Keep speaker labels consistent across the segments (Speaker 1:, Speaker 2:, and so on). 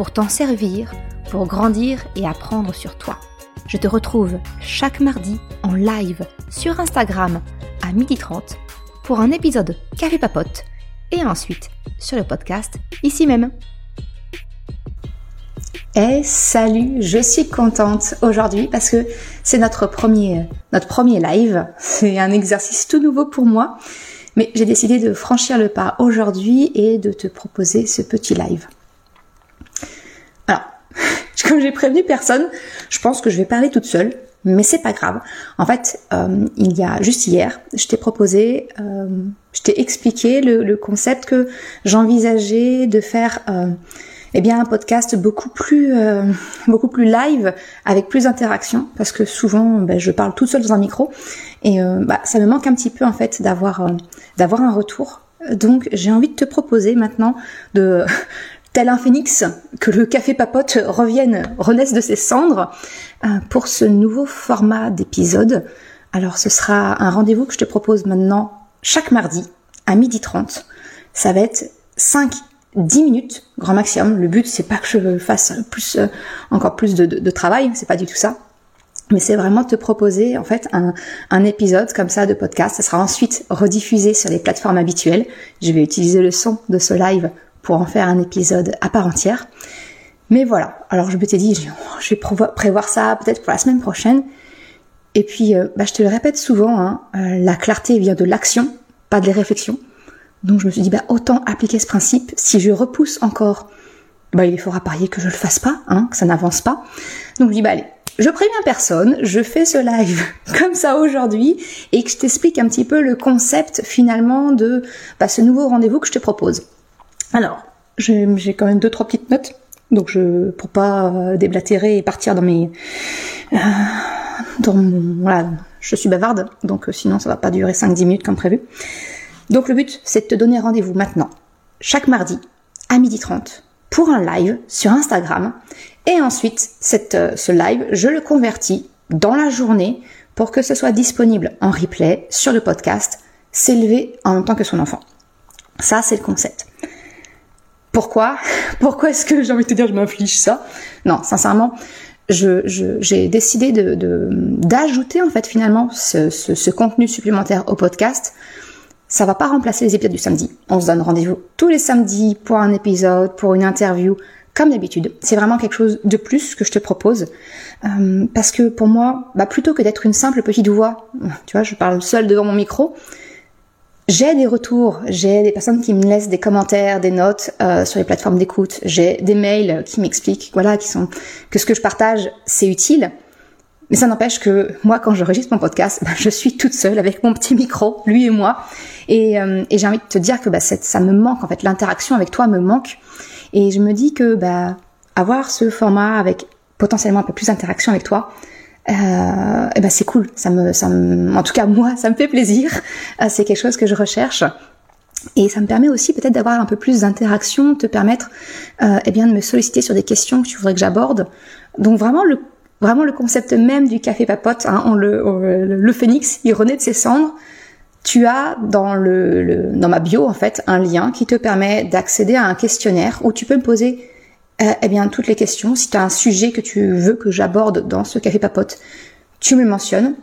Speaker 1: pour t'en servir, pour grandir et apprendre sur toi. Je te retrouve chaque mardi en live sur Instagram à 12h30 pour un épisode Café Papote et ensuite sur le podcast ici même.
Speaker 2: Eh salut, je suis contente aujourd'hui parce que c'est notre premier notre premier live. C'est un exercice tout nouveau pour moi, mais j'ai décidé de franchir le pas aujourd'hui et de te proposer ce petit live. Comme j'ai prévenu personne, je pense que je vais parler toute seule, mais c'est pas grave. En fait, euh, il y a juste hier, je t'ai proposé, euh, je t'ai expliqué le, concept que j'envisageais de faire. Euh, eh bien un podcast beaucoup plus beaucoup plus live avec plus d'interaction parce que souvent ben, je parle toute seule dans un micro et bah, ça me manque un petit peu en fait d'avoir d'avoir un retour donc j'ai envie de te proposer maintenant de tel un phénix que le café papote revienne renaisse de ses cendres pour ce nouveau format d'épisode alors ce sera un rendez-vous que je te propose maintenant chaque mardi à 12h30 ça va être 5 10 minutes, grand maximum. Le but, c'est pas que je fasse plus, euh, encore plus de, de, travail, c'est pas du tout ça. Mais c'est vraiment te proposer en fait un, épisode comme ça de podcast. Ça sera ensuite rediffusé sur les plateformes habituelles. Je vais utiliser le son de ce live pour en faire un épisode à part entière. Mais voilà. Alors je me t'ai dit, je vais prévoir ça peut-être pour la semaine prochaine. Et puis, euh, bah, je te le répète souvent, hein, euh, la clarté vient de l'action, pas des réflexions. Donc je me suis dit, bah, autant appliquer ce principe. Si je repousse encore, bah, il faudra parier que je le fasse pas, hein, que ça n'avance pas. Donc je dis, bah allez, je préviens personne, je fais ce live comme ça aujourd'hui et que je t'explique un petit peu le concept finalement de bah, ce nouveau rendez-vous que je te propose. Alors, j'ai quand même deux trois petites notes, donc je pour pas euh, déblatérer et partir dans mes euh, dans mon, voilà, je suis bavarde, donc euh, sinon ça va pas durer 5-10 minutes comme prévu. Donc le but, c'est de te donner rendez-vous maintenant, chaque mardi, à 12h30, pour un live sur Instagram. Et ensuite, euh, ce live, je le convertis dans la journée pour que ce soit disponible en replay sur le podcast, s'élever en même temps que son enfant. Ça, c'est le concept. Pourquoi? Pourquoi est-ce que j'ai envie de te dire je m'inflige ça? Non, sincèrement, j'ai je, décidé d'ajouter de, en fait finalement ce, ce, ce contenu supplémentaire au podcast ça va pas remplacer les épisodes du samedi. On se donne rendez-vous tous les samedis pour un épisode, pour une interview, comme d'habitude. C'est vraiment quelque chose de plus que je te propose. Euh, parce que pour moi, bah, plutôt que d'être une simple petite voix, tu vois, je parle seule devant mon micro, j'ai des retours, j'ai des personnes qui me laissent des commentaires, des notes euh, sur les plateformes d'écoute, j'ai des mails qui m'expliquent, voilà, qui sont que ce que je partage, c'est utile. Mais ça n'empêche que moi, quand j'enregistre mon podcast, ben, je suis toute seule avec mon petit micro, lui et moi. Et, euh, et j'ai envie de te dire que bah, ça me manque, en fait, l'interaction avec toi me manque. Et je me dis que bah, avoir ce format avec potentiellement un peu plus d'interaction avec toi, euh, et eh ben c'est cool. Ça me, ça me, en tout cas moi, ça me fait plaisir. Euh, c'est quelque chose que je recherche. Et ça me permet aussi peut-être d'avoir un peu plus d'interaction, te permettre euh, eh bien de me solliciter sur des questions que tu voudrais que j'aborde. Donc vraiment le vraiment le concept même du café papote, hein, on le, le, phénix, il renaît de ses cendres. Tu as dans le, dans ma bio en fait un lien qui te permet d'accéder à un questionnaire où tu peux me poser euh, eh bien toutes les questions. Si tu as un sujet que tu veux que j'aborde dans ce café papote, tu me mentionnes.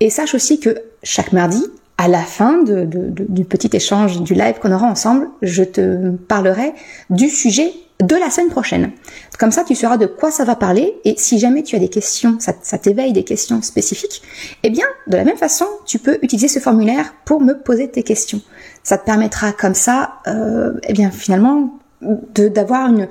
Speaker 2: Et sache aussi que chaque mardi, à la fin du petit échange du live qu'on aura ensemble, je te parlerai du sujet de la semaine prochaine. Comme ça, tu sauras de quoi ça va parler et si jamais tu as des questions, ça, t'éveille des questions spécifiques, eh bien, de la même façon, tu peux utiliser ce formulaire pour me poser tes questions. Ça te permettra comme ça, euh, eh bien, finalement, d'avoir une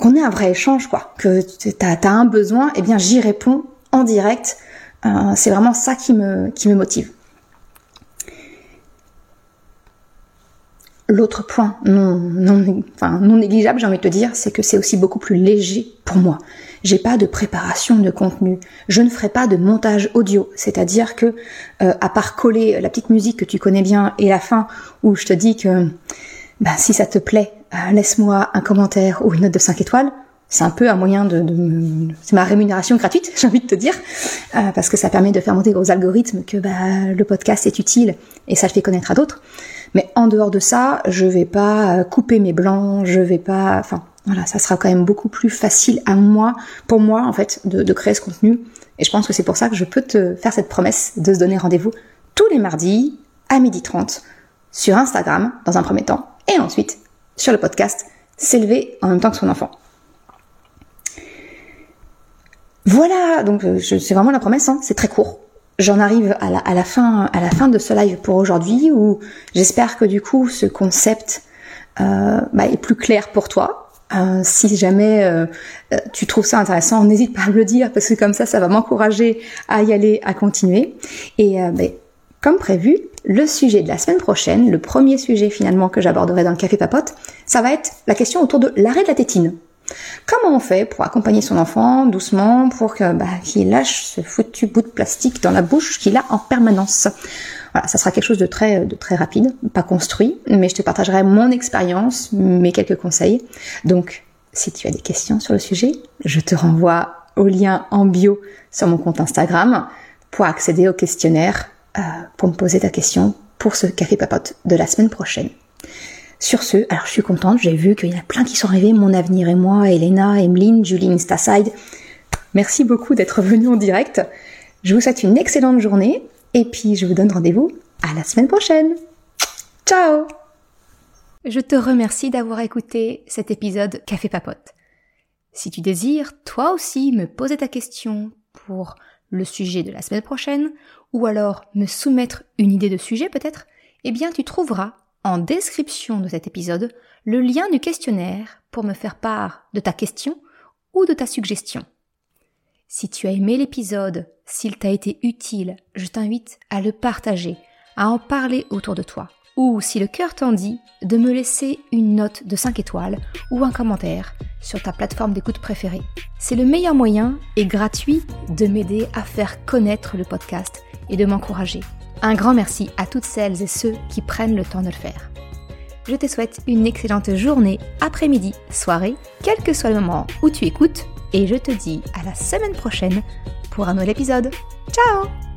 Speaker 2: qu'on ait un vrai échange, quoi. Que tu as, un besoin, eh bien, j'y réponds en direct. Euh, c'est vraiment ça qui me motive. l'autre point non, négligeable, j'ai envie de te dire, c'est que c'est aussi beaucoup plus léger pour moi. J'ai pas de préparation de contenu. Je ne ferai pas de montage audio, c'est-à-dire que euh, à part coller la petite musique que tu connais bien et la fin où je te dis que bah, si ça te plaît, euh, laisse-moi un commentaire ou une note de 5 étoiles. C'est un peu un moyen de, de c'est ma rémunération gratuite, j'ai envie de te dire, euh, parce que ça permet de faire monter aux algorithmes que bah, le podcast est utile et ça le fait connaître à d'autres. Mais en dehors de ça, je vais pas couper mes blancs, je vais pas, enfin, voilà, ça sera quand même beaucoup plus facile à moi, pour moi en fait, de, créer ce contenu. Et je pense que c'est pour ça que je peux te faire cette promesse de se donner rendez-vous tous les mardis à 12h30 sur Instagram dans un premier temps et ensuite sur le podcast S'élever en même temps que son enfant. Voilà, donc euh, c'est vraiment la promesse, hein, c'est très court. J'en arrive à la, fin, à la fin de ce live pour aujourd'hui où j'espère que du coup ce concept euh, bah, est plus clair pour toi, euh, si jamais tu trouves ça intéressant, n'hésite pas à me le dire parce que comme ça, ça va m'encourager à y aller, à continuer. Et ben, comme prévu, le sujet de la semaine prochaine, le premier sujet finalement que j'aborderai dans le café papote, ça va être la question autour de l'arrêt de la tétine. Comment on fait pour accompagner son enfant doucement pour que bah, qu'il lâche ce foutu bout de plastique dans la bouche qu'il a en permanence? Voilà, ça sera quelque chose de très, de très rapide, pas construit, mais je te partagerai mon expérience, mes quelques conseils. Donc, si tu as des questions sur le sujet, je te renvoie au lien en bio sur mon compte Instagram pour accéder au questionnaire, euh, pour me poser ta question pour ce café papote de la semaine prochaine. Sur ce, alors je suis contente, j'ai vu qu'il y en a plein qui sont arrivés, Mon Avenir et moi, Elena, Emeline, Julie Instaside. Merci beaucoup d'être venu en direct. Je vous souhaite une excellente journée et puis, je vous donne rendez-vous à la semaine prochaine. Ciao
Speaker 1: Je te remercie d'avoir écouté cet épisode Café Papote. Si tu désires, toi aussi, me poser ta question pour le sujet de la semaine prochaine, ou alors me soumettre une idée de sujet peut-être, eh bien tu trouveras en description de cet épisode le lien du questionnaire pour me faire part de ta question ou de ta suggestion. Si tu as aimé l'épisode, s'il t'a été utile, je t'invite à le partager, à en parler autour de toi. Ou si le cœur t'en dit, de me laisser une note de 5 étoiles ou un commentaire sur ta plateforme d'écoute préférée. C'est le meilleur moyen et gratuit de m'aider à faire connaître le podcast et de m'encourager. Un grand merci à toutes celles et ceux qui prennent le temps de le faire. Je te souhaite une excellente journée, après-midi, soirée, quel que soit le moment où tu écoutes et je te dis à la semaine prochaine pour un nouvel épisode. Ciao